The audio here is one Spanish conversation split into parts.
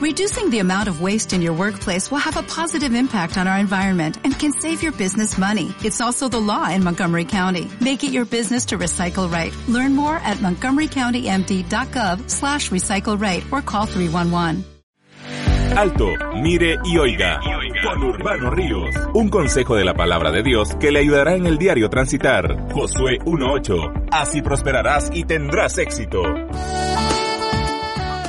Reducing the amount of waste in your workplace will have a positive impact on our environment and can save your business money. It's also the law in Montgomery County. Make it your business to recycle right. Learn more at montgomerycountymd.gov slash recycle right or call 311. Alto, mire y oiga. Con Urbano Ríos. Un consejo de la palabra de Dios que le ayudará en el diario transitar. Josué 1.8. Así prosperarás y tendrás éxito.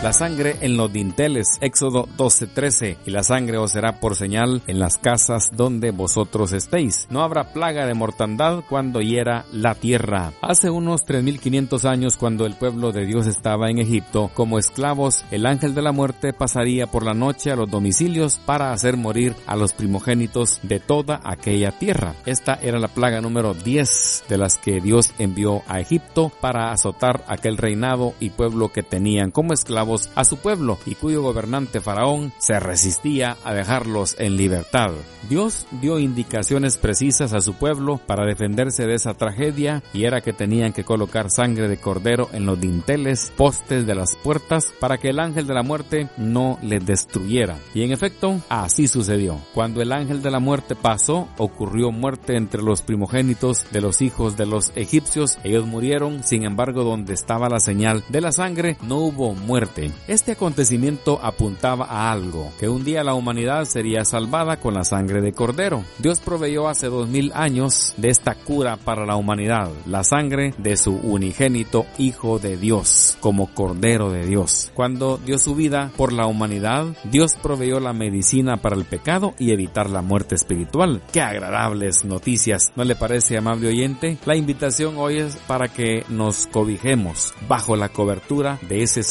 La sangre en los dinteles, Éxodo 12:13, y la sangre os será por señal en las casas donde vosotros estéis. No habrá plaga de mortandad cuando hiera la tierra. Hace unos 3500 años, cuando el pueblo de Dios estaba en Egipto como esclavos, el ángel de la muerte pasaría por la noche a los domicilios para hacer morir a los primogénitos de toda aquella tierra. Esta era la plaga número 10 de las que Dios envió a Egipto para azotar aquel reinado y pueblo que tenían como esclavos a su pueblo y cuyo gobernante faraón se resistía a dejarlos en libertad. Dios dio indicaciones precisas a su pueblo para defenderse de esa tragedia y era que tenían que colocar sangre de cordero en los dinteles, postes de las puertas para que el ángel de la muerte no les destruyera. Y en efecto, así sucedió. Cuando el ángel de la muerte pasó, ocurrió muerte entre los primogénitos de los hijos de los egipcios. Ellos murieron, sin embargo, donde estaba la señal de la sangre, no hubo muerte este acontecimiento apuntaba a algo, que un día la humanidad sería salvada con la sangre de cordero. Dios proveyó hace dos mil años de esta cura para la humanidad, la sangre de su unigénito Hijo de Dios, como Cordero de Dios. Cuando dio su vida por la humanidad, Dios proveyó la medicina para el pecado y evitar la muerte espiritual. Qué agradables noticias, ¿no le parece, amable oyente? La invitación hoy es para que nos cobijemos bajo la cobertura de ese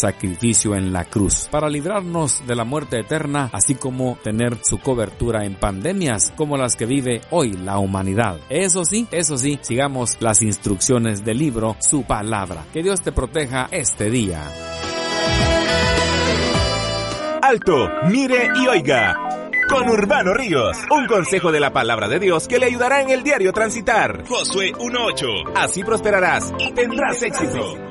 sacrificio en la cruz, para librarnos de la muerte eterna, así como tener su cobertura en pandemias como las que vive hoy la humanidad. Eso sí, eso sí, sigamos las instrucciones del libro, su palabra. Que Dios te proteja este día. Alto, mire y oiga. Con Urbano Ríos, un consejo de la palabra de Dios que le ayudará en el diario transitar. Josué 1.8. Así prosperarás y tendrás éxito.